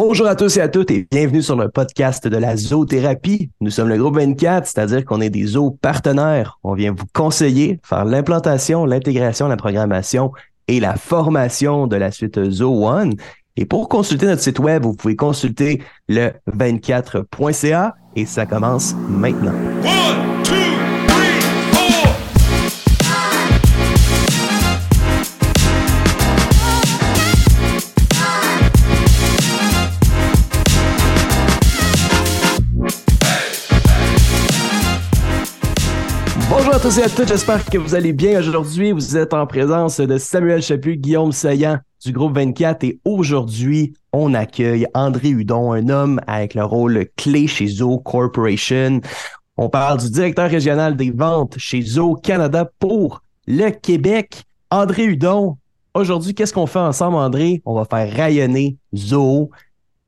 Bonjour à tous et à toutes et bienvenue sur le podcast de la zoothérapie. Nous sommes le groupe 24, c'est-à-dire qu'on est des zoos partenaires. On vient vous conseiller, faire l'implantation, l'intégration, la programmation et la formation de la suite Zoo One. Et pour consulter notre site web, vous pouvez consulter le 24.ca et ça commence maintenant. À tous et à toutes, j'espère que vous allez bien aujourd'hui. Vous êtes en présence de Samuel Chaput, Guillaume Saillant du groupe 24 et aujourd'hui, on accueille André Hudon, un homme avec le rôle clé chez Zoo Corporation. On parle du directeur régional des ventes chez Zoo Canada pour le Québec. André Hudon, aujourd'hui, qu'est-ce qu'on fait ensemble, André? On va faire rayonner Zoo.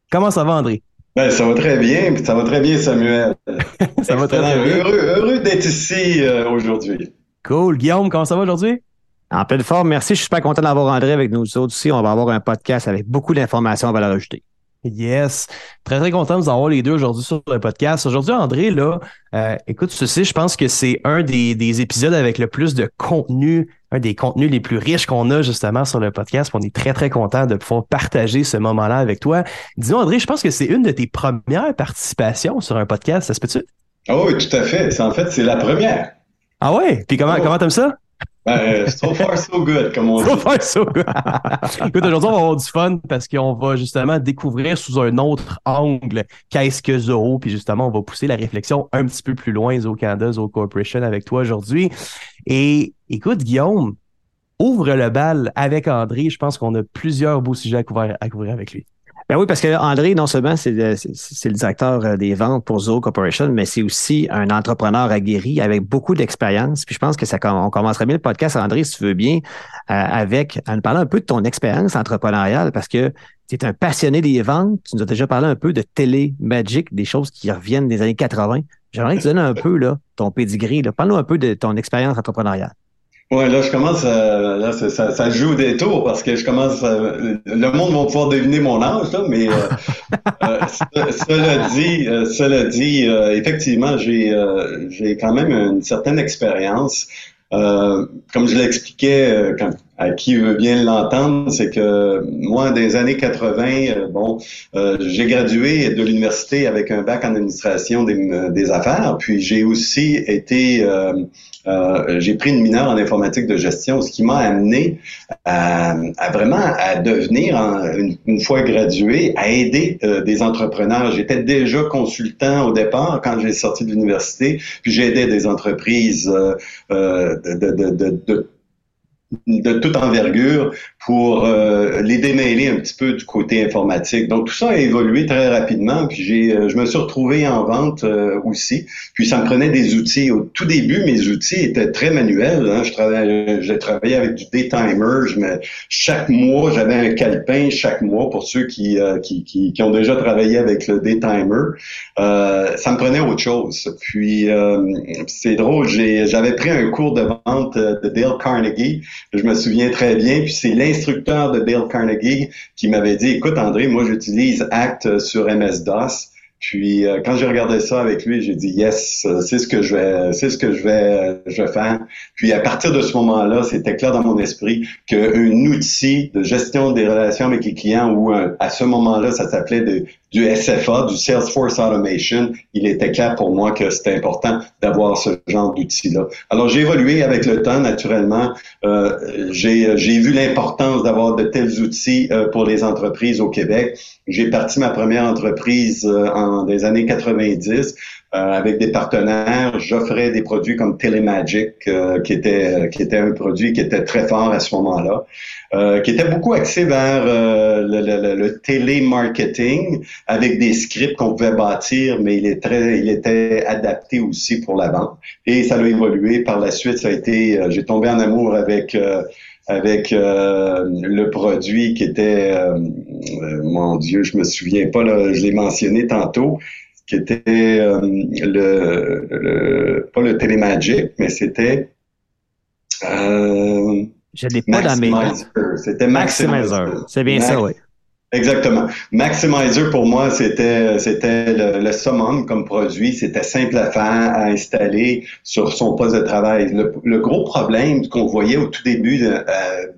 Comment ça va, André? Ben, ça va très bien, ça va très bien, Samuel. ça va très, bien. Heureux, heureux d'être ici euh, aujourd'hui. Cool. Guillaume, comment ça va aujourd'hui? En pleine forme, merci. Je suis super content d'avoir André avec nous autres aussi. On va avoir un podcast avec beaucoup d'informations à valeur ajoutée. Yes. Très, très content de vous avoir les deux aujourd'hui sur le podcast. Aujourd'hui, André, là, euh, écoute, ceci, je pense que c'est un des, des, épisodes avec le plus de contenu, un des contenus les plus riches qu'on a justement sur le podcast. On est très, très content de pouvoir partager ce moment-là avec toi. Dis-nous, André, je pense que c'est une de tes premières participations sur un podcast, ça se peut-tu? Oh oui, tout à fait. En fait, c'est la première. Ah ouais? Puis comment, oh. comment t'aimes ça? Ben, so far, so good, comme on so dit. Far, so good. Écoute, aujourd'hui, on va avoir du fun parce qu'on va justement découvrir sous un autre angle qu'est-ce que Zoho. Puis justement, on va pousser la réflexion un petit peu plus loin, Zoho Canada, Zoho Corporation avec toi aujourd'hui. Et écoute, Guillaume, ouvre le bal avec André. Je pense qu'on a plusieurs beaux sujets à couvrir, à couvrir avec lui. Ben oui, parce que André, non seulement c'est le, directeur euh, des ventes pour Zoho Corporation, mais c'est aussi un entrepreneur aguerri avec beaucoup d'expérience. Puis je pense que ça on commencerait bien le podcast, André, si tu veux bien, euh, avec en nous parlant un peu de ton expérience entrepreneuriale, parce que tu es un passionné des ventes. Tu nous as déjà parlé un peu de télé magic, des choses qui reviennent des années 80. J'aimerais que tu donnes un peu là, ton pedigree. Parle-nous un peu de ton expérience entrepreneuriale. Ouais, là, je commence à, là, ça, ça, joue des tours parce que je commence à, le monde va pouvoir deviner mon âge, là, mais euh, euh, cela dit, euh, cela dit, effectivement, j'ai, j'ai quand même une certaine expérience. comme je l'expliquais quand, à qui veut bien l'entendre, c'est que moi, des années 80, bon, j'ai gradué de l'université avec un bac en administration des, des affaires, puis j'ai aussi été euh, j'ai pris une mineure en informatique de gestion, ce qui m'a amené à, à, vraiment à devenir, une, fois gradué, à aider euh, des entrepreneurs. J'étais déjà consultant au départ quand j'ai sorti de l'université, puis j'ai aidé des entreprises euh, de, de, de, de de toute envergure pour euh, les démêler un petit peu du côté informatique. Donc tout ça a évolué très rapidement. Puis j'ai, euh, je me suis retrouvé en vente euh, aussi. Puis ça me prenait des outils. Au tout début, mes outils étaient très manuels. Hein. Je travaillais, j'ai travaillé avec du daytimer. Je me, chaque mois, j'avais un calepin chaque mois pour ceux qui, qui, qui, qui, ont déjà travaillé avec le daytimer. ça me prenait autre chose. Puis c'est drôle. J'ai, j'avais pris un cours de vente de Dale Carnegie je me souviens très bien. Puis c'est l'instructeur de Dale Carnegie qui m'avait dit, écoute André, moi j'utilise Act sur MS-DOS. Puis euh, quand j'ai regardé ça avec lui, j'ai dit yes, c'est ce que je vais, c'est ce que je vais, je vais faire. Puis à partir de ce moment-là, c'était clair dans mon esprit qu'un outil de gestion des relations avec les clients, ou à ce moment-là, ça s'appelait du SFA, du Salesforce Automation, il était clair pour moi que c'était important d'avoir ce genre d'outil-là. Alors j'ai évolué avec le temps, naturellement. Euh, j'ai, vu l'importance d'avoir de tels outils euh, pour les entreprises au Québec. J'ai parti ma première entreprise euh, en des années 90 euh, avec des partenaires. J'offrais des produits comme Telemagic, euh, qui était qui était un produit qui était très fort à ce moment-là, qui était beaucoup axé vers le, le, le, télémarketing avec des scripts qu'on pouvait bâtir, mais il est très il était adapté aussi pour la vente. Et ça a évolué. Par la suite, ça a été j'ai tombé en amour avec avec euh, le produit qui était, euh, euh, mon Dieu, je me souviens pas, là, je l'ai mentionné tantôt, qui était le, le, pas le Télémagic, mais c'était je l'ai pas dans mes C'était Maximizer. C'est bien ça, oui. Exactement. Maximizer pour moi, c'était c'était le, le, summum comme produit. C'était simple à faire, à installer sur son poste de travail. Le, gros problème qu'on voyait au tout début euh,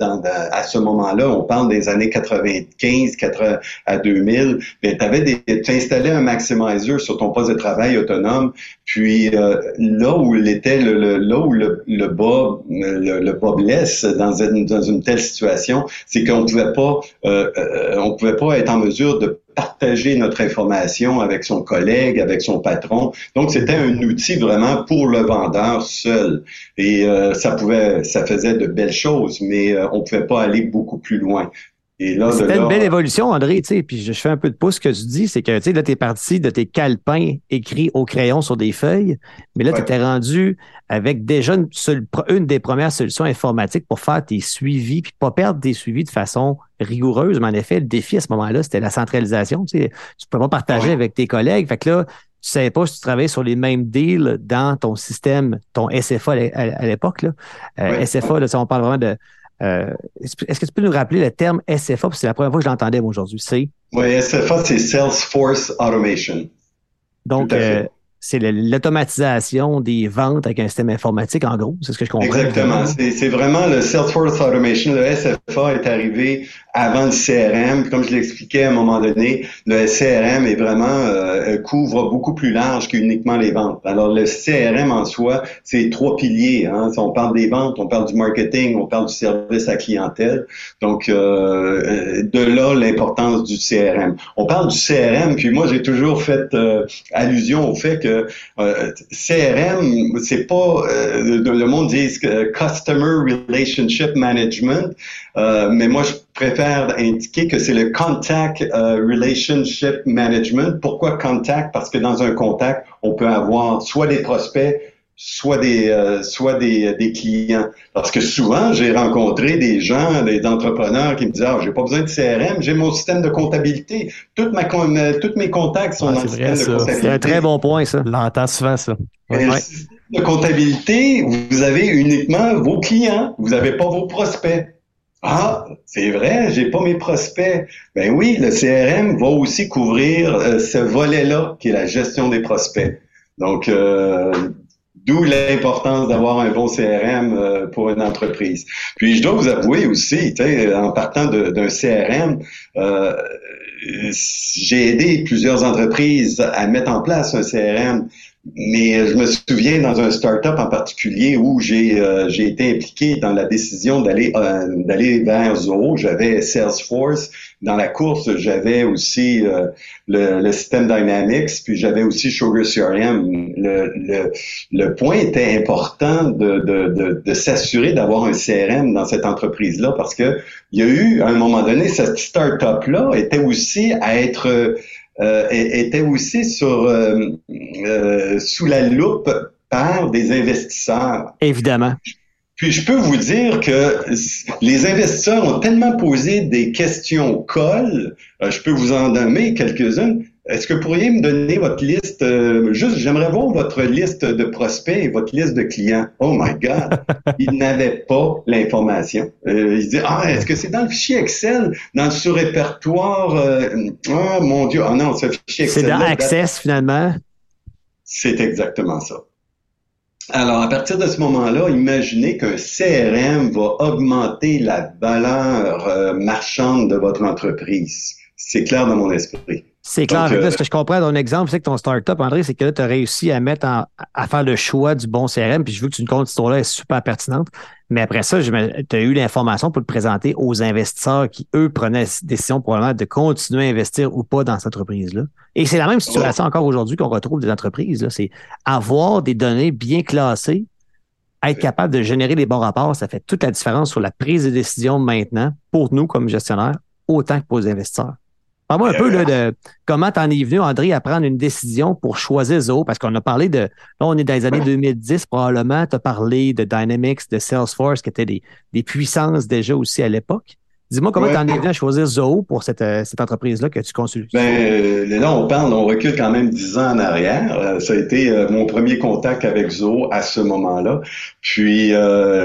dans, à ce moment-là, on parle des années 95, 80 à 2000. Mais tu avais tu installais un maximizer sur ton poste de travail autonome. Puis euh, là où il était le, là où le, le bas le, le bas blesse dans une, dans une telle situation, c'est qu'on pouvait pas euh, on pouvait pas être en mesure de partager notre information avec son collègue, avec son patron. Donc, c'était un outil vraiment pour le vendeur seul. Et euh, ça pouvait, ça faisait de belles choses, mais euh, on pouvait pas aller beaucoup plus loin. C'était une belle évolution, André, tu sais, puis je fais un peu de pouce ce que tu dis, c'est que, tu sais, là, t'es parti de tes calepins écrits au crayon sur des feuilles, mais là, tu étais rendu avec déjà une, une, des premières solutions informatiques pour faire tes suivis, puis pas perdre tes suivis de façon rigoureuse, mais en effet, le défi à ce moment-là, c'était la centralisation, tu sais, tu peux pas partager avec tes collègues, fait que là, tu savais pas si tu travaillais sur les mêmes deals dans ton système, ton SFA à l'époque, là. Euh, SFA, là, on parle vraiment de euh, est-ce que tu peux nous rappeler le terme SFA? C'est la première fois que je l'entendais aujourd'hui. C'est? Oui, SFA, c'est Salesforce Automation. Donc, c'est l'automatisation des ventes avec un système informatique, en gros. C'est ce que je comprends. Exactement. C'est vraiment le Salesforce Automation. Le SFA est arrivé avant le CRM. Comme je l'expliquais à un moment donné, le CRM est vraiment euh, couvre beaucoup plus large qu'uniquement les ventes. Alors le CRM en soi, c'est trois piliers. Hein. On parle des ventes, on parle du marketing, on parle du service à clientèle. Donc euh, de là l'importance du CRM. On parle du CRM, puis moi j'ai toujours fait euh, allusion au fait que euh, CRM, c'est pas euh, le monde dit Customer Relationship Management, euh, mais moi je préfère indiquer que c'est le Contact Relationship Management. Pourquoi Contact? Parce que dans un contact, on peut avoir soit des prospects, soit des euh, soit des, des, clients. Parce que souvent, j'ai rencontré des gens, des entrepreneurs qui me disent Ah, j'ai pas besoin de CRM, j'ai mon système de comptabilité. Toute ma, tous mes contacts sont dans le système de comptabilité. C'est un très bon point, ça. L'entend souvent, ça. Le système de comptabilité, vous avez uniquement vos clients, vous n'avez pas vos prospects. Ah, c'est vrai, j'ai pas mes prospects. Ben oui, le CRM va aussi couvrir euh, ce volet-là, qui est la gestion des prospects. Donc, euh, D'où l'importance d'avoir un bon CRM euh, pour une entreprise. Puis je dois vous avouer aussi, en partant d'un CRM, euh, j'ai aidé plusieurs entreprises à mettre en place un CRM. Mais je me souviens dans un startup en particulier où j'ai euh, été impliqué dans la décision d'aller euh, d'aller vers Zoho. J'avais Salesforce dans la course. J'avais aussi euh, le, le, système Dynamics, puis j'avais aussi Sugar CRM. Le, le, le, point était important de, de, de, de s'assurer d'avoir un CRM dans cette entreprise-là parce que il y a eu à un moment donné cette startup-là était aussi à être euh, était aussi sur, euh, euh, sous la loupe par des investisseurs. Évidemment. Puis je peux vous dire que les investisseurs ont tellement posé des questions colle, je peux vous en donner quelques-unes, est-ce que vous pourriez me donner votre liste, euh, juste, j'aimerais voir votre liste de prospects et votre liste de clients. Oh my God! Ils n'avaient pas l'information. Euh, ils disaient, ah, est-ce que c'est dans le fichier Excel, dans le sous-répertoire? Euh, oh mon Dieu, ah non, ce fichier Excel. C'est dans Access, finalement. C'est exactement ça. Alors, à partir de ce moment-là, imaginez qu'un CRM va augmenter la valeur euh, marchande de votre entreprise. C'est clair dans mon esprit. C'est clair. Euh, ce que je comprends dans ton exemple, c'est que ton startup, André, c'est que là, tu as réussi à mettre à faire le choix du bon CRM. Puis je veux que tu nous comptes cette histoire-là, est super pertinente. Mais après ça, tu as eu l'information pour le présenter aux investisseurs qui, eux, prenaient la décision probablement de continuer à investir ou pas dans cette entreprise-là. Et c'est la même situation encore aujourd'hui qu'on retrouve des entreprises. C'est avoir des données bien classées, être capable de générer les bons rapports, ça fait toute la différence sur la prise de décision maintenant pour nous comme gestionnaires, autant que pour les investisseurs. Parle-moi un peu là, de comment tu en es venu, André, à prendre une décision pour choisir Zoho, parce qu'on a parlé de. Là, on est dans les années 2010, probablement. Tu as parlé de Dynamics, de Salesforce, qui étaient des, des puissances déjà aussi à l'époque. Dis-moi comment tu en es venu à choisir Zoho pour cette, euh, cette entreprise-là que tu consultes. Ben, là, on parle, on recule quand même dix ans en arrière. Ça a été mon premier contact avec Zoho à ce moment-là. Puis,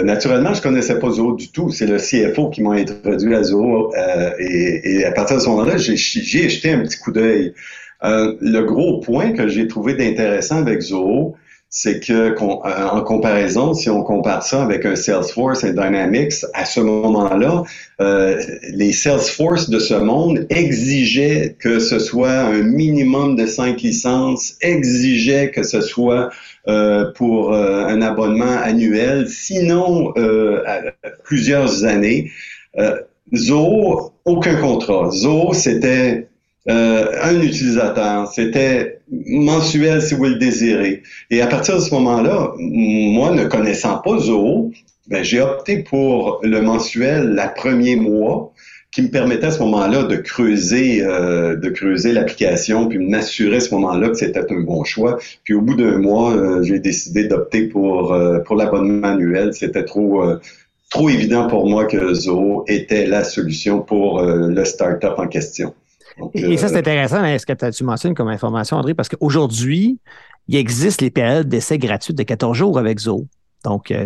naturellement, je connaissais pas Zoho du tout. C'est le CFO qui m'a introduit à Zoho. Et, et, à partir de ce moment-là, j'ai jeté un petit coup d'œil. le gros point que j'ai trouvé d'intéressant avec Zoho, c'est que euh, en comparaison, si on compare ça avec un Salesforce et Dynamics, à ce moment-là, euh, les Salesforce de ce monde exigeaient que ce soit un minimum de cinq licences, exigeaient que ce soit euh, pour un abonnement annuel, sinon plusieurs années. Zoho, aucun contrat. Zoho, c'était euh, un utilisateur. C'était mensuel si vous le désirez. Et à partir de ce moment-là, moi, ne connaissant pas Zoho, ben, j'ai opté pour le mensuel la premier mois qui me permettait à ce moment-là de creuser, euh, de creuser l'application, puis m'assurer à ce moment-là que c'était un bon choix. Puis au bout d'un mois, euh, j'ai décidé d'opter pour pour l'abonnement annuel. C'était trop trop évident pour moi que Zoho était la solution pour le startup en question et, ça, c'est euh, intéressant, est-ce que tu mentionnes comme information, André, parce qu'aujourd'hui, il existe les périodes d'essai gratuites de 14 jours avec Zoho. Donc, euh,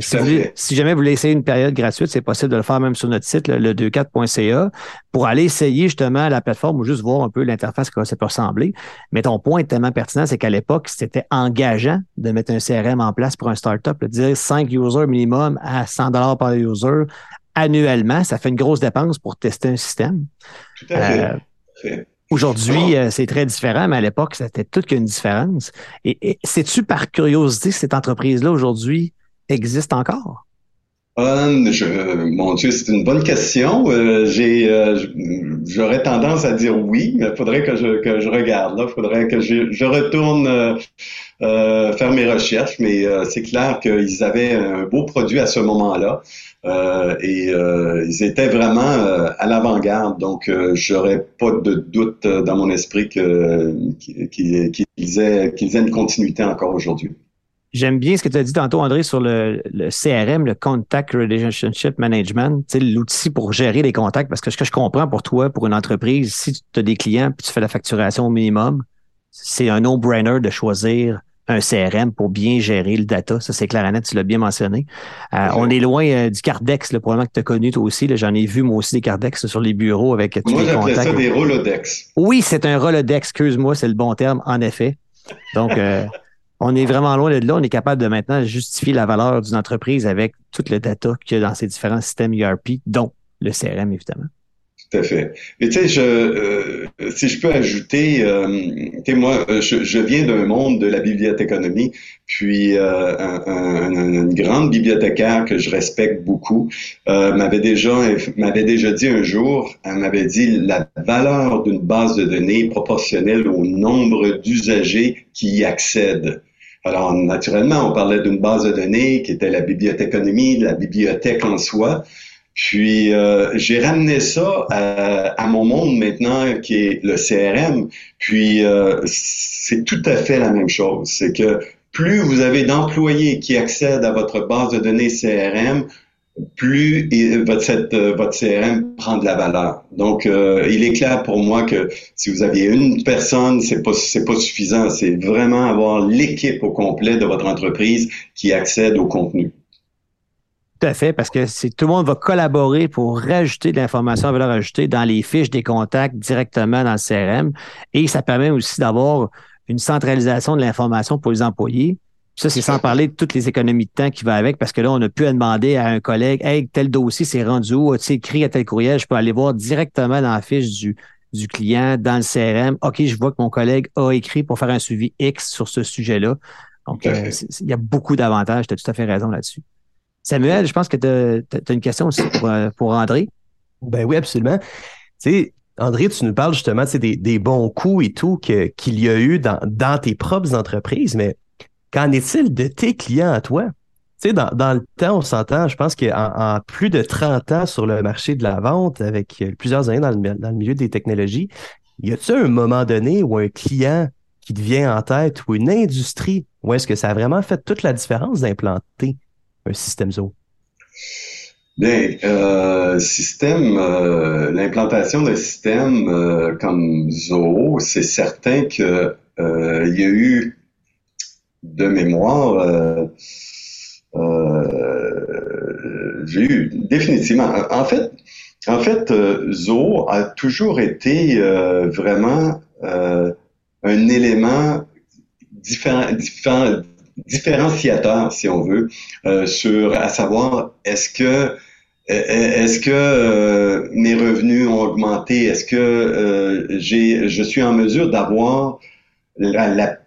si, jamais vous voulez essayer une période gratuite, c'est possible de le faire même sur notre site, le, 24.ca, pour aller essayer justement la plateforme ou juste voir un peu l'interface, comment ça peut ressembler. Mais ton point est tellement pertinent, c'est qu'à l'époque, c'était engageant de mettre un CRM en place pour un startup. De dire 5 users minimum à 100 par user annuellement, ça fait une grosse dépense pour tester un système. Tout à fait. Euh, Aujourd'hui, euh, c'est très différent, mais à l'époque, c'était toute qu'une différence. Et, sais-tu par curiosité cette entreprise-là aujourd'hui existe encore? Euh, mon Dieu, c'est une bonne question. Euh, j'aurais tendance à dire oui, mais il faudrait que je, regarde. Il faudrait que je, retourne faire mes recherches. Mais c'est clair qu'ils avaient un beau produit à ce moment-là. Euh, et euh, ils étaient vraiment euh, à l'avant-garde, donc j'aurais pas de doute dans mon esprit qu'ils aient, aient une continuité encore aujourd'hui. J'aime bien ce que tu as dit tantôt, André, sur le, CRM, le Contact Relationship Management, l'outil pour gérer les contacts, parce que ce que je comprends pour toi, pour une entreprise, si tu as des clients puis tu fais la facturation au minimum, c'est un no-brainer de choisir un CRM pour bien gérer le data. Ça, c'est clair net, tu l'as bien mentionné. Euh, on est loin euh, du Cardex, le probablement que tu as connu toi aussi. J'en ai vu moi aussi des Cardex sur les bureaux avec tous moi, les contacts. ça des Rolodex. Oui, c'est un Rolodex, excuse-moi, c'est le bon terme, en effet. Donc, euh, on est vraiment loin de là. On est capable de maintenant justifier la valeur d'une entreprise avec tout le data qu'il y a dans ces différents systèmes ERP, dont le CRM, évidemment. Tout à fait. Mais tu sais, je, euh, si je peux ajouter, euh, tu sais, moi, euh, je, je viens d'un monde de la bibliothéconomie, puis euh, un, un, une grande bibliothécaire que je respecte beaucoup m'avait déjà m'avait déjà dit un jour, elle m'avait dit la valeur d'une base de données proportionnelle au nombre d'usagers qui y accèdent. Alors, naturellement, on parlait d'une base de données qui était la bibliothéconomie, la bibliothèque en soi. Puis euh, j'ai ramené ça à, mon monde maintenant qui est le CRM. Puis euh, c'est tout à fait la même chose. C'est que plus vous avez d'employés qui accèdent à votre base de données CRM, plus votre, euh, votre CRM prend de la valeur. Donc, il est clair pour moi que si vous aviez une personne, c'est pas c'est pas suffisant. C'est vraiment avoir l'équipe au complet de votre entreprise qui accède au contenu. Tout à fait, parce que tout le monde va collaborer pour rajouter de l'information à valeur ajoutée dans les fiches des contacts directement dans le CRM. Et ça permet aussi d'avoir une centralisation de l'information pour les employés. ça, c'est sans parler de toutes les économies de temps qui va avec, parce que là, on a pu demander à un collègue, hey, tel dossier c'est rendu où? As-tu écrit à tel courriel? Je peux aller voir directement dans la fiche du, du client, dans le CRM. OK, je vois que mon collègue a écrit pour faire un suivi X sur ce sujet-là. Donc, euh, il y a beaucoup d'avantages. Tu as tout à fait raison là-dessus. Samuel, je pense que tu as, une question aussi pour, euh, pour André. Ben oui, absolument. Tu sais, André, tu nous parles justement des, des bons coups et tout qu'il y a eu dans, dans tes propres entreprises, mais qu'en est-il de tes clients à toi? Tu sais, dans, dans le temps, on s'entend, je pense qu'en en plus de 30 ans sur le marché de la vente, avec plusieurs années dans le, dans le milieu des technologies, y a-t-il un moment donné où un client qui te vient en tête ou une industrie où est-ce que ça a vraiment fait toute la différence d'implanter un système Zoho? Bien, euh, système, euh, l'implantation de systèmes euh, comme Zoho, c'est certain que euh, il y a eu de mémoire, j'ai eu définitivement. En fait, en fait, Zoho a toujours été vraiment un élément différent, différent, différenciateur, si on veut, euh, sur à savoir est-ce que est-ce que euh, mes revenus ont augmenté? Est-ce que euh, j'ai je suis en mesure d'avoir la,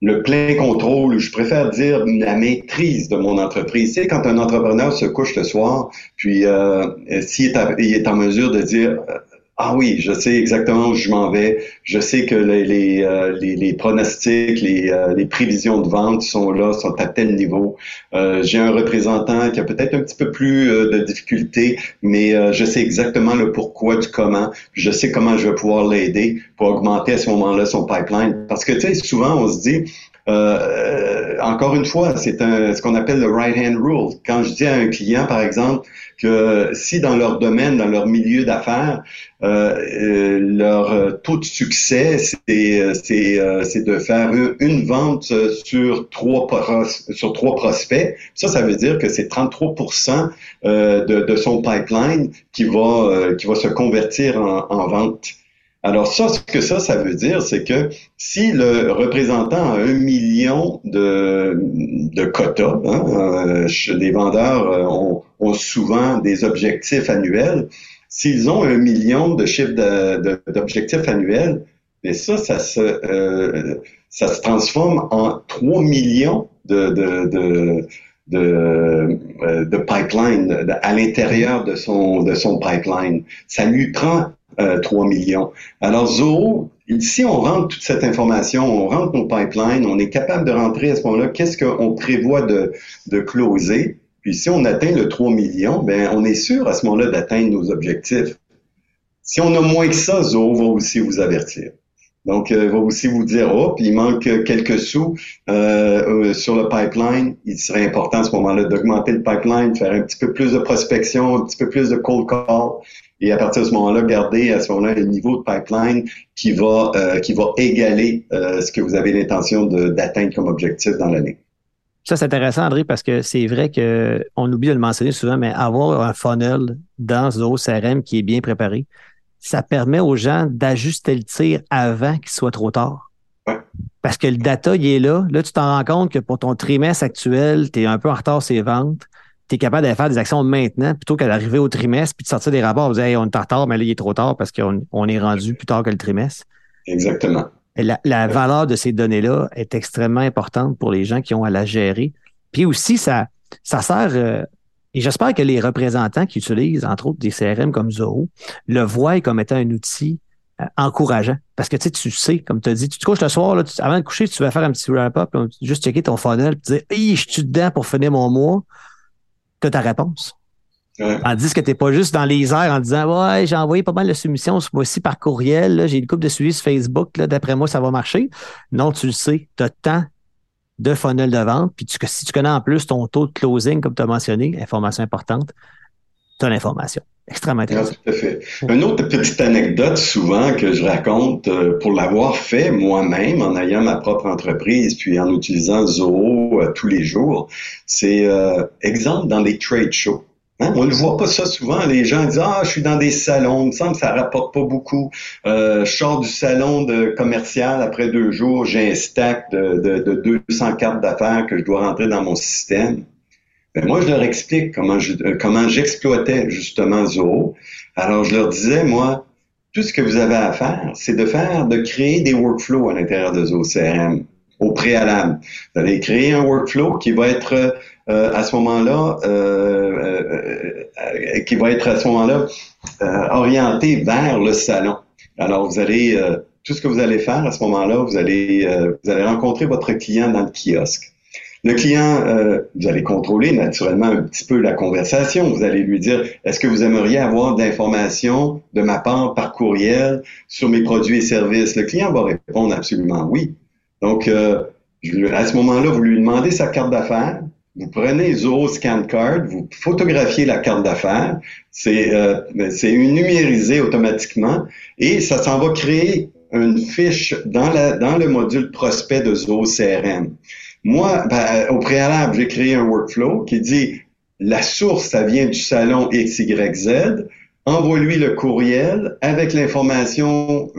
le plein contrôle, je préfère dire la maîtrise de mon entreprise. Sais, quand un entrepreneur se couche le soir, puis euh, s'il est, il est en mesure de dire ah oui, je sais exactement où je m'en vais. Je sais que les, euh, pronostics, les, euh, les, prévisions de vente sont là, sont à tel niveau. Euh, j'ai un représentant qui a peut-être un petit peu plus de difficultés, mais je sais exactement le pourquoi du comment. Je sais comment je vais pouvoir l'aider pour augmenter à ce moment-là son pipeline. Parce que tu sais, souvent on se dit, euh, encore une fois, c'est ce qu'on appelle le right hand rule. Quand je dis à un client, par exemple, que si dans leur domaine, dans leur milieu d'affaires, euh, euh leur taux de succès, c'est c'est de faire une vente sur trois sur trois prospects. Ça, ça veut dire que c'est 33 de, de son pipeline qui va qui va se convertir en, en vente. Alors ça, ce que ça, ça veut dire, c'est que si le représentant a un million de, de quotas, hein, euh, les vendeurs euh, ont, ont, souvent des objectifs annuels, s'ils ont un million de chiffres d'objectifs annuels, et ça, ça se, euh, ça se transforme en 3 millions de, de, de de, de pipeline à l'intérieur de son de son pipeline. Ça lui prend 3 euh, millions. Alors, Zoho, si on rentre toute cette information, on rentre nos pipelines, on est capable de rentrer à ce moment-là, qu'est-ce qu'on prévoit de, de closer? Puis si on atteint le 3 millions, ben on est sûr à ce moment-là d'atteindre nos objectifs. Si on a moins que ça, Zoho va aussi vous avertir. Donc, euh, va aussi vous dire, oh, il manque quelques sous euh, euh, sur le pipeline. Il serait important à ce moment-là d'augmenter le pipeline, faire un petit peu plus de prospection, un petit peu plus de cold call, et à partir de ce moment-là, garder à ce moment-là le niveau de pipeline qui va, euh, qui va égaler euh, ce que vous avez l'intention d'atteindre comme objectif dans l'année. Ça, c'est intéressant, André, parce que c'est vrai qu'on oublie de le mentionner souvent, mais avoir un funnel dans Zoho CRM qui est bien préparé, ça permet aux gens d'ajuster le tir avant qu'il soit trop tard. Parce que le data, il est là. Là, tu t'en rends compte que pour ton trimestre actuel, tu es un peu en retard sur les ventes tu es capable de faire des actions maintenant plutôt qu'à d'arriver au trimestre puis de sortir des rapports. Vous dire, on est en retard, mais là, il est trop tard parce qu'on est rendu plus tard que le trimestre. Exactement. la, valeur de ces données-là est extrêmement importante pour les gens qui ont à la gérer. Puis aussi, ça, ça sert, euh, et j'espère que les représentants qui utilisent, entre autres, des CRM comme Zoho, le voient comme étant un outil euh, encourageant. Parce que tu sais, tu sais, comme tu as dit, tu te couches le soir, là, avant de coucher, tu vas faire un petit wrap-up, juste checker ton funnel, puis dire, hey, je suis dedans pour finir mon mois tu ta réponse. Ouais. Tandis que tu n'es pas juste dans les airs en disant Ouais, j'ai envoyé pas mal de soumissions ce mois-ci par courriel, j'ai une coupe de suivi sur Facebook, d'après moi, ça va marcher. Non, tu le sais, tu as tant de funnel de vente, puis tu, si tu connais en plus ton taux de closing, comme tu as mentionné, information importante, tu as l'information. Extrêmement intéressant. tout à fait. Une autre petite anecdote souvent que je raconte euh, pour l'avoir fait moi-même en ayant ma propre entreprise puis en utilisant Zoho euh, tous les jours, c'est euh, exemple dans les trade shows. Hein? On ne voit pas ça souvent. Les gens disent Ah, je suis dans des salons, il me semble que ça rapporte pas beaucoup. je sors du salon de commercial après deux jours, j'ai un stack de, de, de 200 cartes d'affaires que je dois rentrer dans mon système. Ben, moi, je leur explique comment euh, j'exploitais justement Zoho. Alors, je leur disais, moi, tout ce que vous avez à faire, c'est de faire, de créer des workflows à l'intérieur de Zoho CRM au préalable. Vous allez créer un workflow qui va être euh, à ce moment-là, euh, qui va être à ce moment-là orienté vers le salon. Alors, vous allez tout ce que vous allez faire à ce moment-là, vous allez vous allez rencontrer votre client dans le kiosque. Le client, euh, vous allez contrôler naturellement un petit peu la conversation. Vous allez lui dire, est-ce que vous aimeriez avoir d'informations de ma part par courriel sur mes produits et services? Le client va répondre absolument oui. Donc, euh, à ce moment-là, vous lui demandez sa carte d'affaires. Vous prenez Zoho Scan Card, vous photographiez la carte d'affaires, c'est euh, c'est numérisé automatiquement et ça s'en va créer une fiche dans, la, dans le module prospect de Zoho CRM. Moi, ben, au préalable, j'ai créé un workflow qui dit la source, ça vient du salon XYZ. Envoie-lui le courriel avec l'information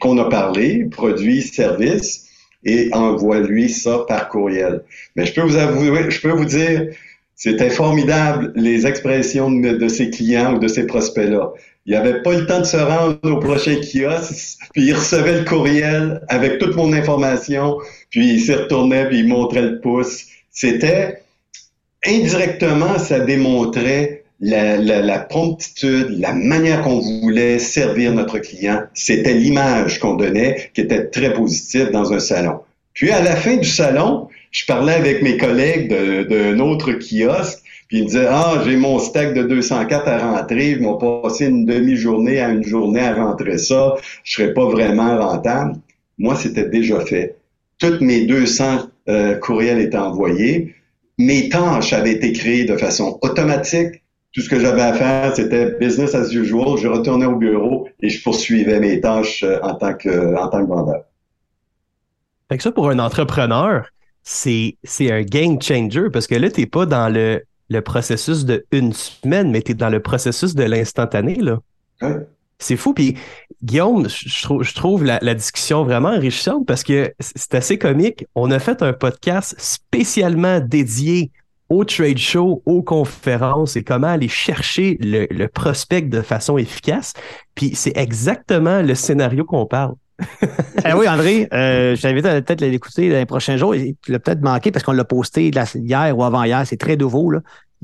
qu'on a parlé, produit, service et envoie-lui ça par courriel. Mais je peux vous avouer, je peux vous dire, c'était formidable les expressions de, ses clients ou de ses prospects-là. Il avait pas le temps de se rendre au prochain kiosque, puis il recevait le courriel avec toute mon information, puis il s'y retournait, puis il montrait le pouce. C'était indirectement, ça démontrait la, promptitude, la manière qu'on voulait servir notre client, c'était l'image qu'on donnait qui était très positive dans un salon. Puis à la fin du salon, je parlais avec mes collègues d'un autre kiosque, puis ils me disaient Ah, j'ai mon stack de 204 à rentrer, ils m'ont passé une demi-journée à une journée à rentrer ça, je serais pas vraiment rentable. Moi, c'était déjà fait. Toutes mes 200 euh, courriels étaient envoyés. Mes tâches avaient été créées de façon automatique tout ce que j'avais à faire, c'était business as usual. Je retournais au bureau et je poursuivais mes tâches euh, en tant que, en tant que vendeur. Fait que ça, pour un entrepreneur, c'est, c'est un game changer parce que là, tu n'es pas dans le, le processus de une semaine, mais tu es dans le processus de l'instantané. Là. C'est fou. Puis, Guillaume, je, trouve, je trouve la, la, discussion vraiment enrichissante parce que c'est assez comique. On a fait un podcast spécialement dédié au trade show, aux conférences et comment aller chercher le, prospect de façon efficace. Puis c'est exactement le scénario qu'on parle. eh oui, André, euh, je t'invite à peut-être l'écouter dans les prochains jours. Tu l'as peut-être manqué parce qu'on l'a posté hier ou avant-hier. C'est très nouveau. Là.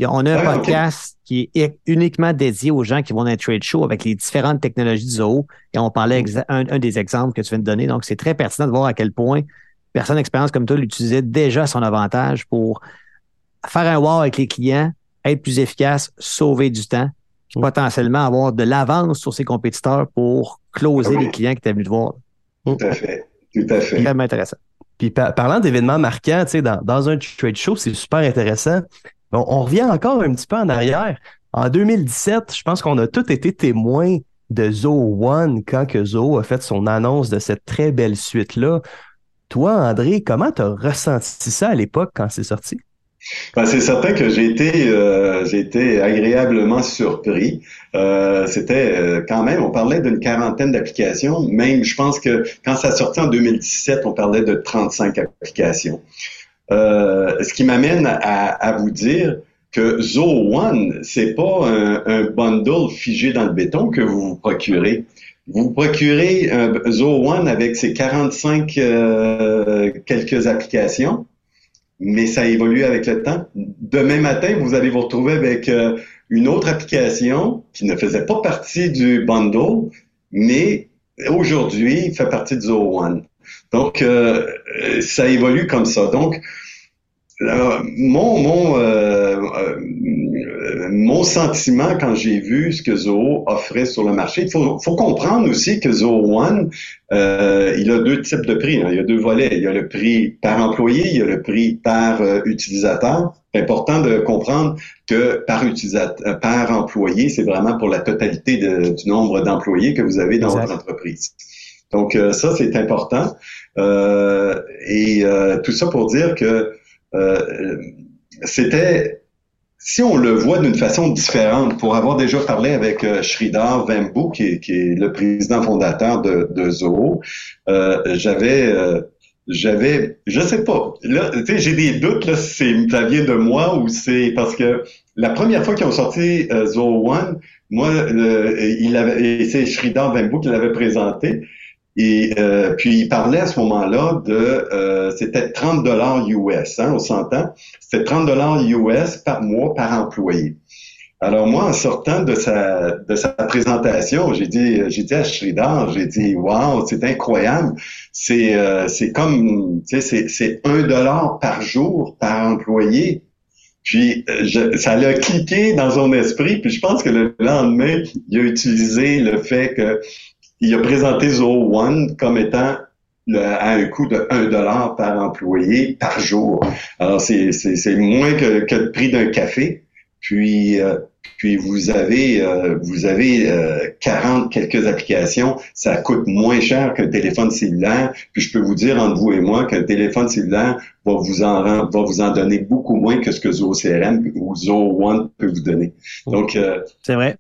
On a un podcast qui est uniquement dédié aux gens qui vont dans un trade show avec les différentes technologies du zoo. Et on parlait un, un, des exemples que tu viens de donner. Donc, c'est très pertinent de voir à quel point personne d'expérience comme toi l'utilisait déjà à son avantage pour faire un wow avec les clients, être plus efficace, sauver du temps, potentiellement avoir de l'avance sur ses compétiteurs pour closer les clients qui étaient venus te voir. Tout à fait. Tout à fait. Vraiment intéressant. Puis parlant d'événements marquants, tu sais, dans, dans un trade show, c'est super intéressant. On, on, revient encore un petit peu en arrière. En 2017, je pense qu'on a tous été témoins de Zoho One quand que Zoho a fait son annonce de cette très belle suite-là. Toi, André, comment tu as ressenti ça à l'époque quand c'est sorti? Ben, c'est certain que j'ai été, euh, j'ai été agréablement surpris. Euh, c'était euh, quand même, on parlait d'une quarantaine d'applications. Même, je pense que quand ça sortit en 2017, on parlait de 35 applications. ce qui m'amène à, à, vous dire que Zoho One, c'est pas un, un, bundle figé dans le béton que vous vous procurez. Vous procurez un Zoho One avec ses 45 quelques applications mais ça évolue avec le temps. Demain matin, vous allez vous retrouver avec euh, une autre application qui ne faisait pas partie du bundle, mais aujourd'hui fait partie du One. Donc, euh, ça évolue comme ça. Donc, mon, mon, euh, mon sentiment quand j'ai vu ce que Zoho offrait sur le marché, il faut, faut, comprendre aussi que Zoho One, euh, il a deux types de prix. Hein. Il y a deux volets. Il y a le prix par employé, il y a le prix par euh, utilisateur. C'est important de comprendre que par utilisateur, euh, par employé, c'est vraiment pour la totalité du nombre d'employés que vous avez dans votre entreprise. Donc ça, c'est important. et tout ça pour dire que c'était si on le voit d'une façon différente, pour avoir déjà parlé avec euh, Sridhar Vembu, qui qui est, le président fondateur de, de Zoho, euh, j'avais, euh, j'avais, je sais pas, là, tu sais, j'ai des doutes là, si ça vient de moi ou c'est parce que la première fois qu'ils ont sorti euh, Zoho One, moi, il avait, c'est Sridhar Vembu qui l'avait présenté. Et euh, puis il parlait à ce moment-là de euh, c'était 30 dollars US, hein, on s'entend? C'était 30 dollars US par mois par employé. Alors moi, en sortant de sa de sa présentation, j'ai dit j'ai dit à Sridhar, j'ai dit waouh, c'est incroyable. C'est euh, c'est comme tu sais c'est c'est un dollar par jour par employé. Puis je, ça l'a cliqué dans son esprit. Puis je pense que le lendemain, il a utilisé le fait que il a présenté Zoho One comme étant à un coût de 1 dollar par employé par jour. Alors, c'est moins que, que le prix d'un café. Puis, euh, puis vous avez euh, vous avez 40 euh, quelques applications, ça coûte moins cher qu'un téléphone cellulaire. Puis je peux vous dire entre vous et moi qu'un téléphone cellulaire va vous en va vous en donner beaucoup moins que ce que Zoho CRM ou Zoho One peut vous donner. Donc c'est vrai.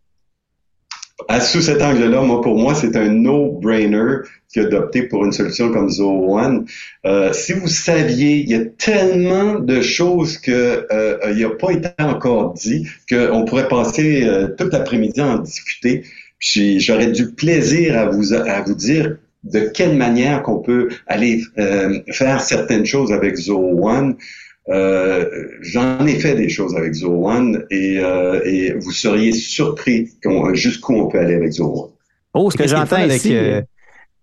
À, sous cet angle-là, moi pour moi c'est un no-brainer d'opter pour une solution comme Zoho One. Euh, si vous saviez, il y a tellement de choses que euh, il n'y a pas été encore dit qu'on pourrait passer euh, toute l'après-midi à en discuter. J'aurais du plaisir à vous à vous dire de quelle manière qu'on peut aller euh, faire certaines choses avec Zoho One. Euh, J'en ai fait des choses avec Zoho One et, euh, et vous seriez surpris jusqu'où on peut aller avec Zoho One. Oh, ce que j'entends ici,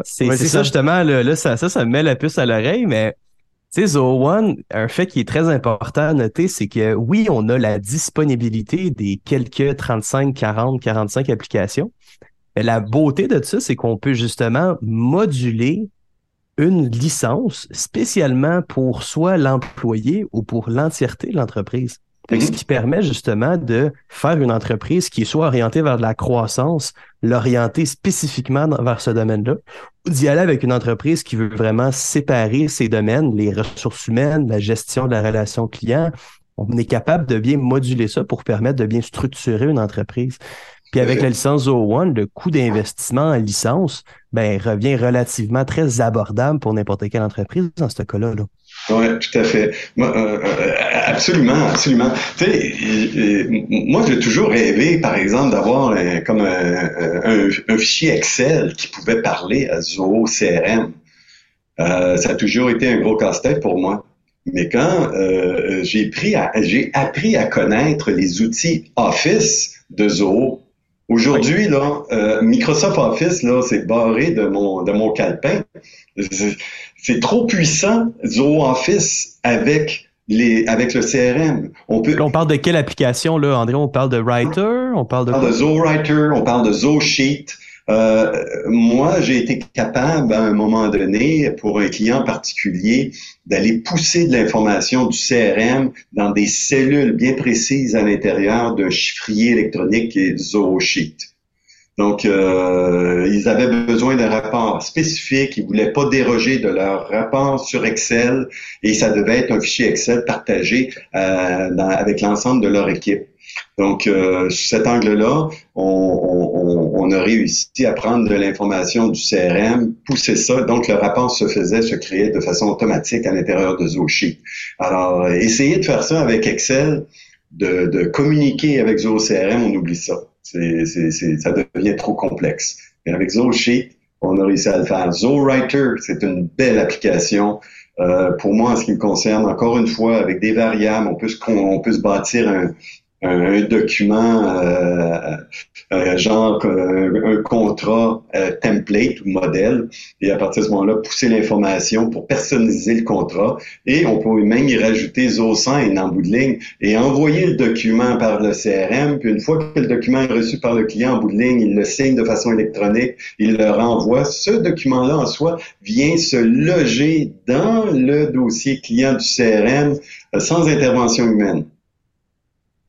c'est ça, justement, là, ça, ça, ça me met la puce à l'oreille, mais tu sais, Zoho One, un fait qui est très important à noter, c'est que oui, on a la disponibilité des quelques 35, 40, 45 applications. Mais la beauté de ça, c'est qu'on peut justement moduler une licence spécialement pour soit l'employé ou pour l'entièreté de l'entreprise. Ce mhm. qui permet justement de faire une entreprise qui est soit orientée vers de la croissance, l'orienter spécifiquement vers ce domaine-là, ou d'y aller avec une entreprise qui veut vraiment séparer ces domaines, les ressources humaines, la gestion de la relation client. On est capable de bien moduler ça pour permettre de bien structurer une entreprise. Puis avec la licence O1, le coût d'investissement en licence ben, revient relativement très abordable pour n'importe quelle entreprise dans ce cas-là. Là. Oui, tout à fait. Moi, euh, euh, absolument, absolument. Tu sais, moi, j'ai toujours rêvé, par exemple, d'avoir comme un, fichier Excel qui pouvait parler à Zoho CRM. Euh, ça a toujours été un gros casse-tête pour moi. Mais quand j'ai appris à connaître les outils Office de Zoho, Aujourd'hui, là, Microsoft Office, là, c'est barré de mon de mon calepin c'est trop puissant, Zoho Office, avec les, avec le CRM. On peut. on parle de quelle application, là, André? On parle de Writer? On parle de. On parle de Zoho Writer, on parle de Zoho Sheet. Euh, moi, j'ai été capable à un moment donné, pour un client particulier, d'aller pousser de l'information du CRM dans des cellules bien précises à l'intérieur d'un chiffrier électronique Zoho Sheet. Donc, euh, ils avaient besoin d'un rapport spécifique. Ils voulaient pas déroger de leur rapport sur Excel et ça devait être un fichier Excel partagé euh, avec l'ensemble de leur équipe. Donc, euh, sous cet angle-là, on, a réussi à prendre de l'information du CRM, pousser ça. Donc, le rapport se faisait, se créait de façon automatique à l'intérieur de Zoshi. Alors, essayer de faire ça avec Excel, de, de communiquer avec ZooCRM, on oublie ça c'est, ça devient trop complexe. Mais avec ZoSheet, on a réussi à le faire. ZoWriter, c'est une belle application. Euh, pour moi, en ce qui me concerne, encore une fois, avec des variables, on peut on peut se bâtir un, un, document euh, euh, genre un, contrat euh, template ou modèle. Et à partir de ce moment-là pousser l'information pour personnaliser le contrat. Et on peut même y rajouter ZoSign en bout de ligne et envoyer le document par le CRM puis une fois que le document est reçu par le client en bout de ligne il le signe de façon électronique il le renvoie. Ce document-là en soi vient se loger dans le dossier client du CRM sans intervention humaine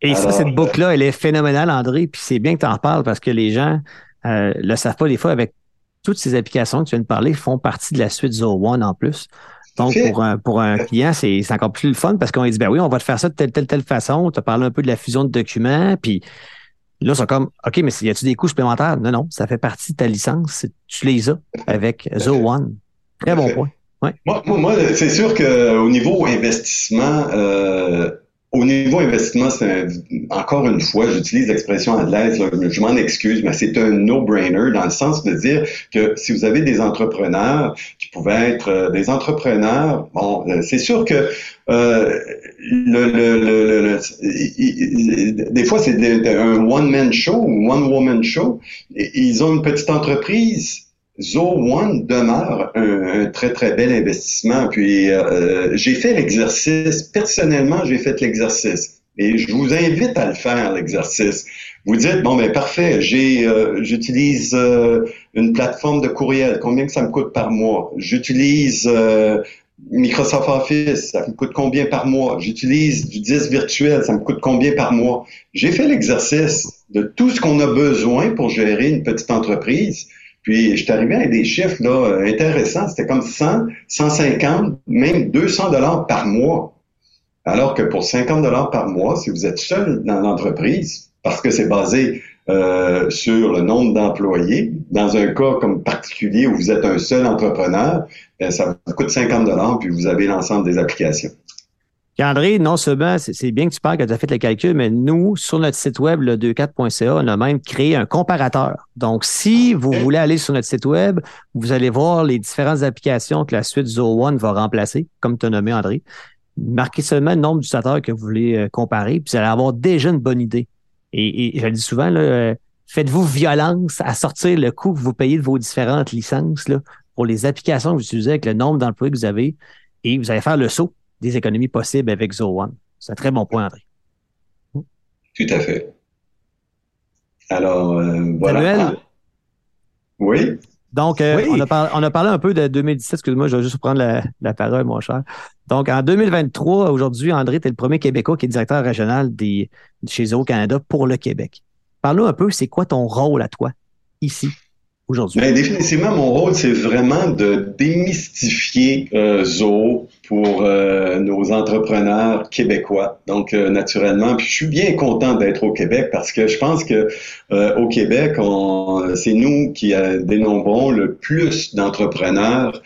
et ça, cette boucle-là, elle est phénoménale, André. Puis c'est bien que tu en parles parce que les gens euh, le savent pas des fois avec toutes ces applications que tu viens de parler font partie de la suite Zoho One en plus. Donc, pour un, pour un client, c'est encore plus le fun parce qu'on dit, ben oui, on va te faire ça de telle, telle, telle façon. Tu as parlé un peu de la fusion de documents. Puis là, c'est comme, OK, mais y a-tu des coûts supplémentaires? Non, non, ça fait partie de ta licence. Tu les as avec Zoho One. Très bon point. Ouais. Moi, moi c'est sûr qu'au niveau investissement, euh, au niveau investissement, c'est encore une fois, j'utilise l'expression anglaise, je m'en excuse, mais c'est un no-brainer dans le sens de dire que si vous avez des entrepreneurs qui pouvaient être euh, des entrepreneurs, bon, euh, c'est sûr que euh, le, le, le, des fois c'est un one-man show ou one-woman show. Ils ont une petite entreprise Zo One demeure un, très, très bel investissement. Puis euh, j'ai fait l'exercice, personnellement, j'ai fait l'exercice. Et je vous invite à le faire, l'exercice. Vous dites, bon, ben parfait, j'ai, euh, j'utilise euh, une plateforme de courriel, combien que ça me coûte par mois? J'utilise Microsoft Office, ça me coûte combien par mois? J'utilise du disque virtuel, ça me coûte combien par mois? J'ai fait l'exercice de tout ce qu'on a besoin pour gérer une petite entreprise. Puis, je suis arrivé à des chiffres là, intéressants. C'était comme 100, 150, même 200 dollars par mois. Alors que pour 50 dollars par mois, si vous êtes seul dans l'entreprise, parce que c'est basé euh, sur le nombre d'employés. Dans un cas comme particulier où vous êtes un seul entrepreneur, ben, ça vous coûte 50 dollars puis vous avez l'ensemble des applications. André, non seulement, c'est bien que tu parles que tu as fait le calcul, mais nous, sur notre site web, le 24.ca, on a même créé un comparateur. Donc, si vous voulez aller sur notre site web, vous allez voir les différentes applications que la suite Zoho One va remplacer, comme tu as nommé André. Marquez seulement le nombre d'utilisateurs que vous voulez euh, comparer, puis vous allez avoir déjà une bonne idée et, je le dis souvent, euh, faites-vous violence à sortir le coût que vous payez de vos différentes licences là, pour les applications que vous utilisez avec le nombre d'employés que vous avez et vous allez faire le saut des économies possibles avec Zoho One. C'est un très bon point, André. Tout à fait. Alors, euh, voilà. Samuel, oui. Donc, euh, on, a parlé, un peu de 2017. Excuse-moi, je vais juste prendre la, parole, mon cher. Donc, en 2023, aujourd'hui, André, tu es le premier Québécois qui est directeur régional des, chez Zoho Canada pour le Québec. Parle-nous un peu, c'est quoi ton rôle à toi ici? Ben, définitivement, mon rôle, c'est vraiment de démystifier euh, pour euh, nos entrepreneurs québécois. Donc, euh, naturellement, puis je suis bien content d'être au Québec parce que je pense que euh, au Québec, c'est nous qui dénombrons le plus d'entrepreneurs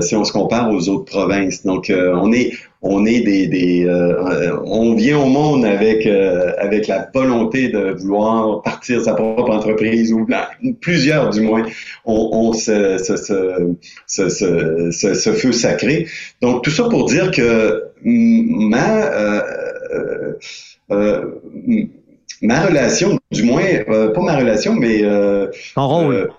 si on se compare aux autres provinces. Donc, on est on est des, des euh, on vient au monde avec euh, avec la volonté de vouloir partir sa propre entreprise ou plusieurs du moins ont, on ce, ce, ce, ce, ce, feu sacré. Donc tout ça pour dire que ma euh, ma relation, du moins pas ma relation, mais ton rôle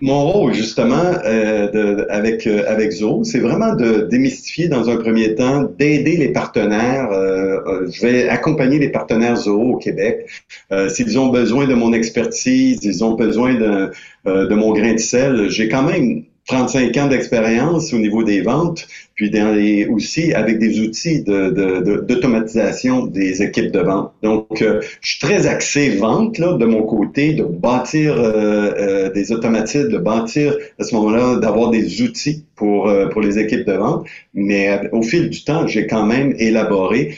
mon rôle, justement, euh, avec, euh, avec c'est vraiment de démystifier dans un premier temps, d'aider les partenaires. Euh, euh, je vais accompagner les partenaires Zoho au Québec. S'ils ont besoin de mon expertise, ils ont besoin de mon grain de sel, j'ai quand même 35 ans d'expérience au niveau des ventes, puis dans les, aussi avec des outils d'automatisation de, de, des équipes de vente. Donc, euh, je suis très axé vente là, de mon côté, de bâtir euh, euh, des automatismes, de bâtir à ce moment-là, d'avoir des outils pour, pour les équipes de vente. Mais au fil du temps, j'ai quand même élaboré,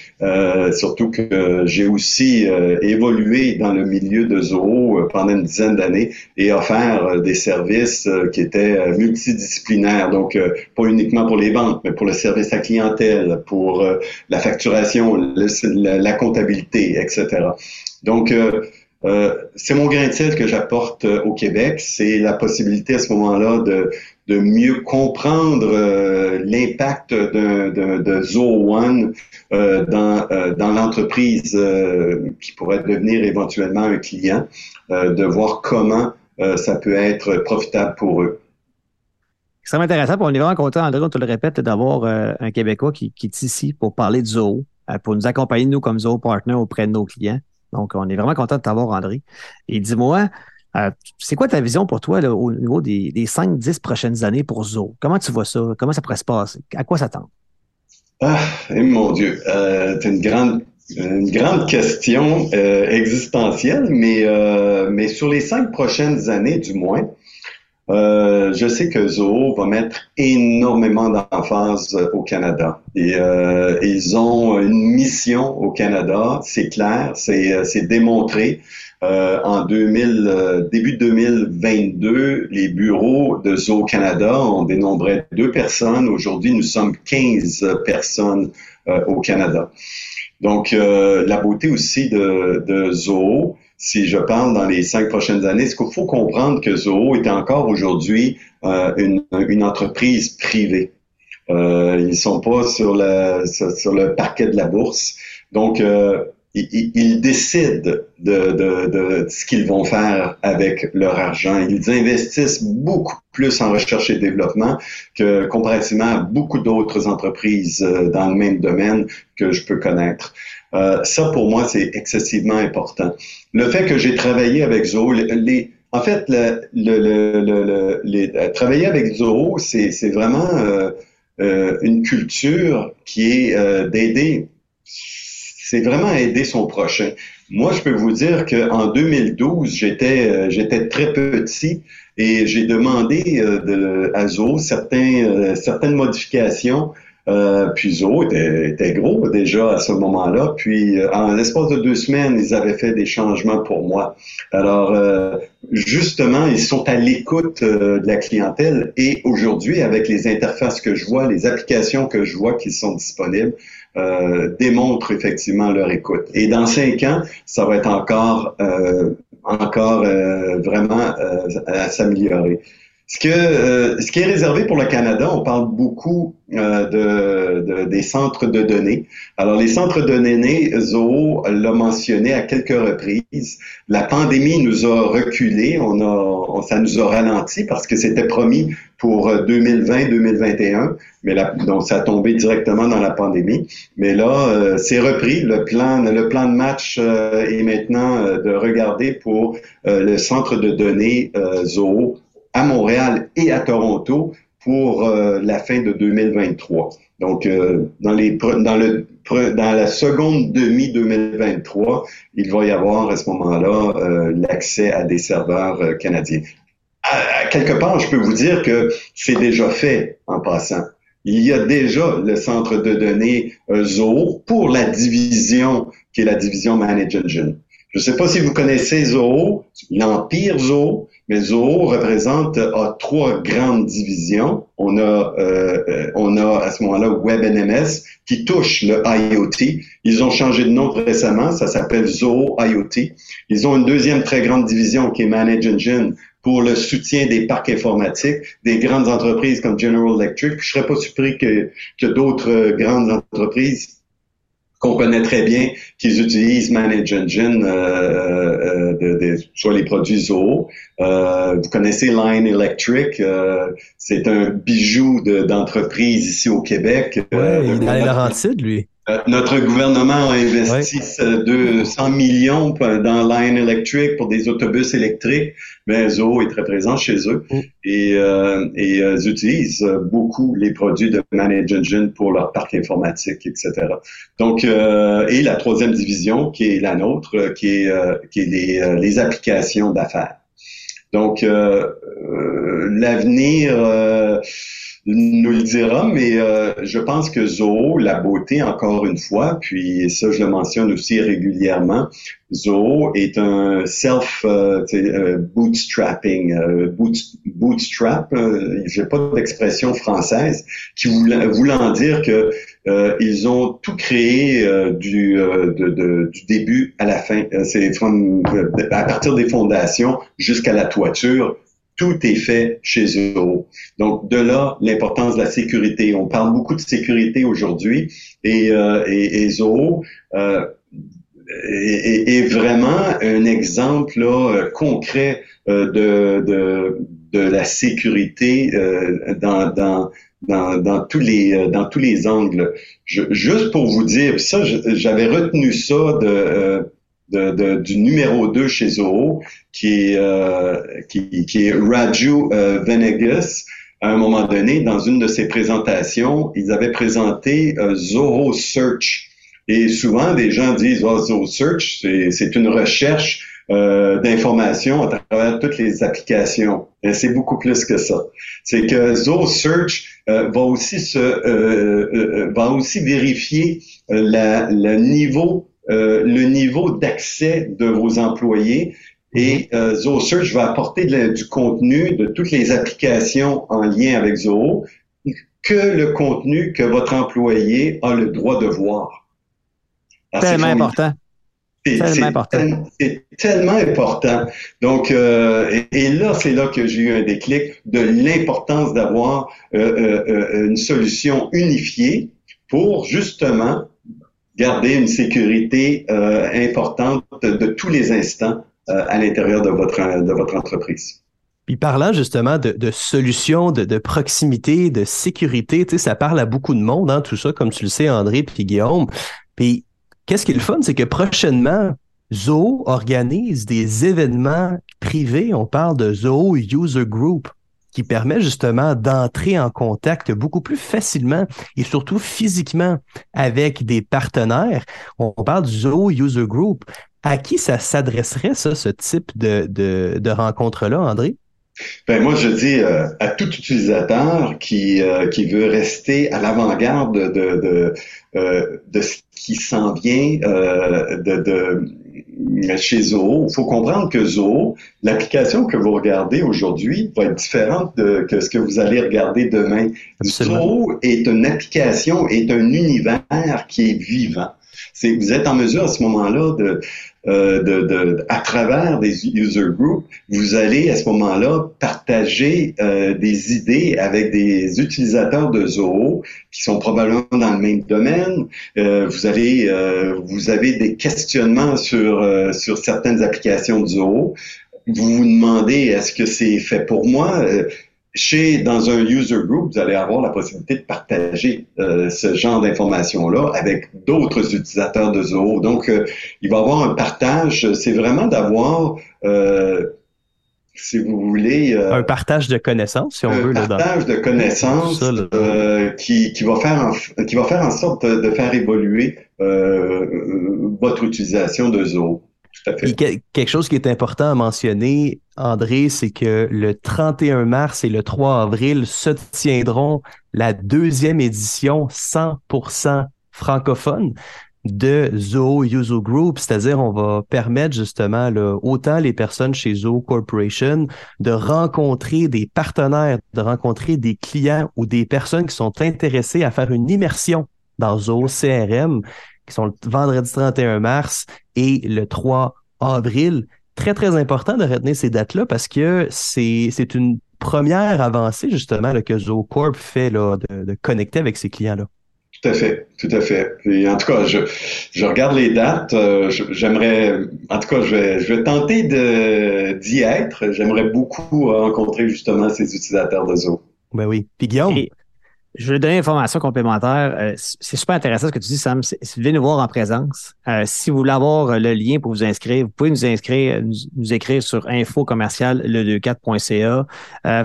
surtout que j'ai aussi évolué dans le milieu de Zoho pendant une dizaine d'années et offert des services qui étaient multidisciplinaires, donc pas uniquement pour les ventes, mais pour le service à clientèle, pour euh, la facturation, la, comptabilité, etc. Donc, euh, euh, c'est mon grain de sel que j'apporte au Québec. C'est la possibilité à ce moment-là de, mieux comprendre l'impact de, de Zoho One dans l'entreprise qui pourrait devenir éventuellement un client, de voir comment ça peut être profitable pour eux extrêmement intéressant. on est vraiment content, André, on te le répète, d'avoir euh, un Québécois qui, est ici pour parler de Zoho, euh, pour nous accompagner, nous, comme Zoho Partner, auprès de nos clients. Donc, on est vraiment content de t'avoir, André. Et dis-moi, euh, c'est quoi ta vision pour toi au niveau des, des 5-10 prochaines années pour Zoho? Comment tu vois ça? Comment ça pourrait se passer? À quoi s'attendre? Ah, eh, mon Dieu, c'est une grande une grande question existentielle, mais, mais sur les cinq prochaines années du moins, euh, je sais que Zoho va mettre énormément d'emphase au Canada. Et euh, ils ont une mission au Canada, c'est clair, c'est, euh, démontré. en 2000, début 2022, les bureaux de Zoho Canada ont dénombré deux personnes. Aujourd'hui, nous sommes 15 personnes au Canada. Donc, la beauté aussi de, de Zoho, si je parle dans les cinq prochaines années, ce qu'il faut comprendre que Zoho est encore aujourd'hui euh, une, une, entreprise privée? Euh, ils sont pas sur, la, sur le parquet de la bourse. Donc, euh, ils, décident de, de, de ce qu'ils vont faire avec leur argent. Ils investissent beaucoup plus en recherche et développement que comparativement à beaucoup d'autres entreprises euh, dans le même domaine que je peux connaître. Euh, ça, pour moi, c'est excessivement important. Le fait que j'ai travaillé avec Zoho, les, En fait, le, le, le, le travailler avec Zoho, c'est vraiment euh, euh, une culture qui est euh, d'aider, c'est vraiment aider son prochain. Moi, je peux vous dire qu'en 2012, j'étais j'étais très petit et j'ai demandé de, à Zoho certains, certaines modifications euh, puis Zo était, gros déjà à ce moment-là. Puis euh, en l'espace de deux semaines, ils avaient fait des changements pour moi. Alors euh, justement, ils sont à l'écoute de la clientèle et aujourd'hui, avec les interfaces que je vois, les applications que je vois qui sont disponibles, démontrent effectivement leur écoute. Et dans cinq ans, ça va être encore encore vraiment à s'améliorer. Ce, que, euh, ce qui est réservé pour le Canada, on parle beaucoup euh, de, des centres de données. Alors, les centres de données, Zoho l'a mentionné à quelques reprises. La pandémie nous a reculé, on a, ça nous a ralenti parce que c'était promis pour 2020-2021, mais là, donc ça a tombé directement dans la pandémie. Mais là, euh, c'est repris. Le plan, le plan de match est maintenant de regarder pour le centre de données Zoho à Montréal et à Toronto pour euh, la fin de 2023. Donc, euh, dans, les, dans, le, dans la seconde demi-2023, il va y avoir à ce moment-là euh, l'accès à des serveurs canadiens. À, quelque part, je peux vous dire que c'est déjà fait en passant. Il y a déjà le centre de données Zoho pour la division qui est la division Manage Engine. Je ne sais pas si vous connaissez Zoho, l'Empire Zoho, mais Zoho représente a trois grandes divisions. On a, euh, euh, on a à ce moment-là WebNMS qui touche le IoT. Ils ont changé de nom récemment, ça s'appelle Zoho IoT. Ils ont une deuxième très grande division qui est Manage Engine pour le soutien des parcs informatiques, des grandes entreprises comme General Electric. Je serais pas surpris que, que d'autres grandes entreprises qu'on connaît très bien, qu'ils utilisent Manage Engine, euh, euh, de, de, soit les produits Zoho. Euh, vous connaissez Line Electric, euh, c'est un bijou d'entreprise ici au Québec. Ouais, il est dans les Laurentides, lui. Euh, notre gouvernement a investi 200 millions dans Line Electric pour des autobus électriques. Mais Zoho est très présent chez eux mm. et, euh, et euh, ils utilisent beaucoup les produits de Manage Engine pour leur parc informatique, etc. Donc, et la troisième division qui est la nôtre, qui est, qui est les, les applications d'affaires. Donc, l'avenir nous le dira, mais euh, je pense que Zoho, la beauté, encore une fois, puis ça je le mentionne aussi régulièrement, Zoho est un self euh, euh bootstrapping, euh, bootstrap, j'ai pas d'expression française, qui voulant, voulant dire que ils ont tout créé du, de, de, du début à la fin. C'est à partir des fondations jusqu'à la toiture tout est fait chez Zoho. Donc, de là, l'importance de la sécurité. On parle beaucoup de sécurité aujourd'hui et, euh, et, Zoho euh, est, vraiment un exemple là, concret euh, de, de, de, la sécurité euh, dans, dans, dans, dans, tous les, dans tous les angles. Juste pour vous dire, ça, j'avais retenu ça de de, du numéro 2 chez Zoho, qui est, euh, qui, qui, est Raju euh, Venegas. À un moment donné, dans une de ses présentations, ils avaient présenté euh, Zoho Search. Et souvent, des gens disent oh, Zoho Search, c'est une recherche euh, d'informations à travers toutes les applications. C'est beaucoup plus que ça. C'est que Zoho Search euh, va aussi se euh, va aussi vérifier la, le niveau euh, le niveau d'accès de vos employés. Et mhm. euh, Zoho Search va apporter du contenu de toutes les applications en lien avec Zoho que le contenu que votre employé a le droit de voir. tellement important. C'est tellement important. C'est tellement important. Donc, euh, et, là, c'est là que j'ai eu un déclic de l'importance d'avoir euh, une solution unifiée pour justement garder une sécurité euh, importante de, tous les instants euh, à l'intérieur de votre, de votre entreprise. Puis parlant justement de, de solutions, de, de, proximité, de sécurité, tu sais, ça parle à beaucoup de monde, hein, tout ça, comme tu le sais, André puis Guillaume. Puis qu'est-ce qui est le fun, c'est que prochainement, Zoho organise des événements privés. On parle de Zoho User Group qui permet justement d'entrer en contact beaucoup plus facilement et surtout physiquement avec des partenaires. On parle du Zoho User Group. À qui ça s'adresserait, ça, ce type de, de, rencontre-là, André? Ben moi, je dis euh, à tout utilisateur qui, euh, qui veut rester à l'avant-garde de, de, euh, ce qui s'en vient de, chez Zoho. Il faut comprendre que Zoho, l'application que vous regardez aujourd'hui va être différente de que ce que vous allez regarder demain. Zoho est une application, est un univers qui est vivant. C'est, vous êtes en mesure à ce moment-là de, euh, de, de, à travers des user groups, vous allez à ce moment-là partager euh, des idées avec des utilisateurs de Zoho qui sont probablement dans le même domaine. Euh, vous allez, euh, vous avez des questionnements sur euh, sur certaines applications de Zoho. Vous vous demandez est-ce que c'est fait pour moi? Chez dans un user group, vous allez avoir la possibilité de partager euh, ce genre d'informations-là avec d'autres utilisateurs de Zoho. Donc, euh, il va y avoir un partage. C'est vraiment d'avoir, euh, si vous voulez, un partage de connaissances, si on un veut. Un partage de connaissances qui, qui va faire en, qui va faire en sorte de, faire évoluer votre utilisation de Zoho quelque chose qui est important à mentionner, André, c'est que le 31 mars et le 3 avril se tiendront la deuxième édition 100% francophone de Zoho User Group, c'est-à-dire on va permettre justement là, autant les personnes chez Zoho Corporation de rencontrer des partenaires, de rencontrer des clients ou des personnes qui sont intéressées à faire une immersion dans Zoho CRM qui sont le vendredi 31 mars et le 3 avril. Très, très important de retenir ces dates-là parce que c'est une première avancée, justement, là, que ZooCorp fait là, de, de connecter avec ses clients-là. Tout à fait, tout à fait. Et en tout cas, je, je regarde les dates. Euh, j'aimerais, en tout cas, je vais, je vais tenter d'y être. J'aimerais beaucoup rencontrer justement ces utilisateurs de Zoo. Ben oui. Puis Guillaume, je vais donner une information complémentaire. Euh, c'est super intéressant ce que tu dis, Sam. Venez nous voir en présence. Euh, si vous voulez avoir euh, le lien pour vous inscrire, vous pouvez nous inscrire, nous, écrire sur info commercial le24.ca.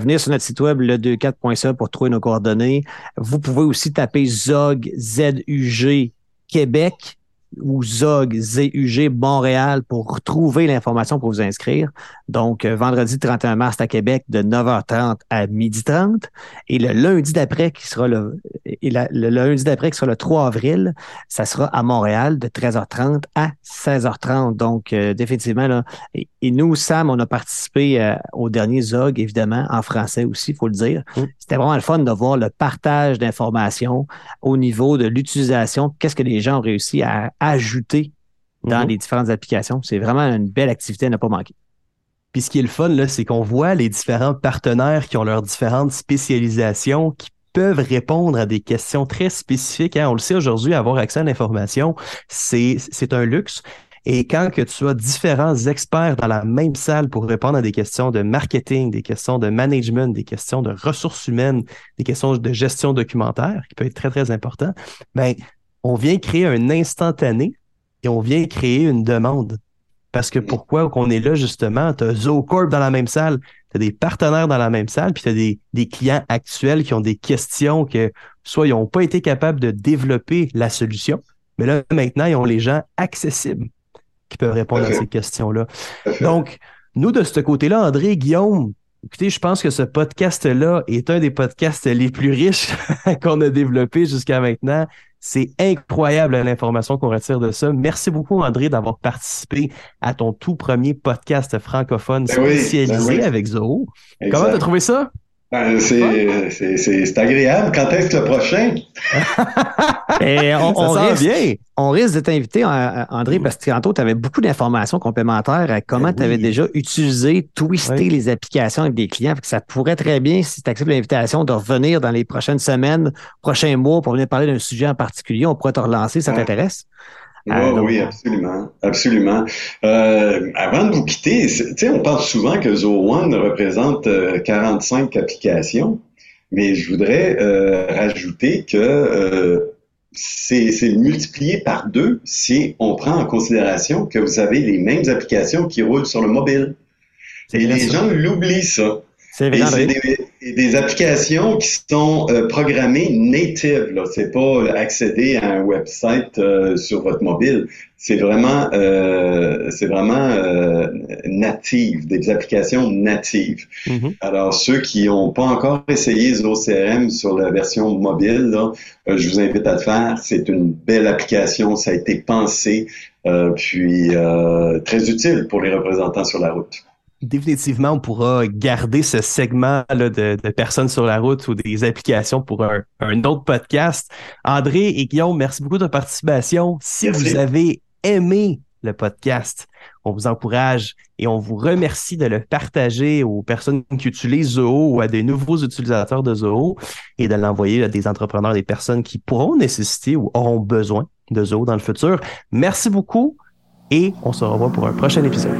venir sur notre site web le24.ca pour trouver nos coordonnées. Vous pouvez aussi taper ZOG, Z-U-G, Québec ou ZOG, ZUG Montréal pour retrouver l'information pour vous inscrire. Donc, euh, vendredi 31 mars à Québec de 9h30 à 12h30 et le lundi d'après qui sera le, et le lundi d'après qui sera le 3 avril, ça sera à Montréal de 13h30 à 16h30. Donc, euh, définitivement, là, et, nous, Sam, on a participé euh, au dernier ZOG, évidemment, en français aussi, il faut le dire. Mm. C'était vraiment le fun de voir le partage d'informations au niveau de l'utilisation, qu'est-ce que les gens ont réussi à ajouter dans mhm. les différentes applications. C'est vraiment une belle activité à ne pas manquer. Puis ce qui est le fun, c'est qu'on voit les différents partenaires qui ont leurs différentes spécialisations, qui peuvent répondre à des questions très spécifiques. Hein. On le sait aujourd'hui, avoir accès à l'information, c'est, c'est un luxe. Et quand que tu as différents experts dans la même salle pour répondre à des questions de marketing, des questions de management, des questions de ressources humaines, des questions de gestion documentaire, qui peut être très, très important, ben, on vient créer un instantané et on vient créer une demande. Parce que pourquoi qu'on est là, justement, tu as ZooCorp dans la même salle, tu as des partenaires dans la même salle, puis tu as des, des, clients actuels qui ont des questions que soit ils n'ont pas été capables de développer la solution, mais là, maintenant, ils ont les gens accessibles qui peuvent répondre à ces questions-là. Donc, nous, de ce côté-là, André, Guillaume, écoutez, je pense que ce podcast-là est un des podcasts les plus riches qu'on a développé jusqu'à maintenant. C'est incroyable l'information qu'on retire de ça. Merci beaucoup, André, d'avoir participé à ton tout premier podcast francophone ben spécialisé ben avec Zoho. Comment tu as trouvé ça? Ben, c'est agréable. Quand est-ce le prochain? Et on, risque, on risque de t'inviter, André, parce que tantôt, tu avais beaucoup d'informations complémentaires à comment ben tu avais déjà utilisé, twisté les applications avec des clients. ça pourrait très bien, si tu acceptes l'invitation, de revenir dans les prochaines semaines, prochains mois pour venir parler d'un sujet en particulier. On pourrait te relancer, ça t'intéresse? Ah, oui, absolument, absolument. Euh, avant de vous quitter, on parle souvent que Zoho One représente 45 euh, applications, mais je voudrais euh, rajouter que c'est multiplié par deux si on prend en considération que vous avez les mêmes applications qui roulent sur le mobile. Et les gens l'oublient ça. C'est des, des, applications qui sont euh, programmées native. Là, c'est pas accéder à un website euh, sur votre mobile. C'est vraiment, euh, c'est vraiment euh, native, des applications natives. Mm-hmm. Alors ceux qui n'ont pas encore essayé ZooCRM sur la version mobile, là, je vous invite à le faire. C'est une belle application. Ça a été pensé, puis très utile pour les représentants sur la route définitivement, on pourra garder ce segment là, de, personnes sur la route ou des applications pour un, autre podcast. André et Guillaume, merci beaucoup de votre participation. Si vous avez aimé le podcast, on vous encourage et on vous remercie de le partager aux personnes qui utilisent Zoho ou à des nouveaux utilisateurs de Zoho et de l'envoyer à des entrepreneurs, des personnes qui pourront nécessiter ou auront besoin de Zoho dans le futur. Merci beaucoup et on se revoit pour un prochain épisode.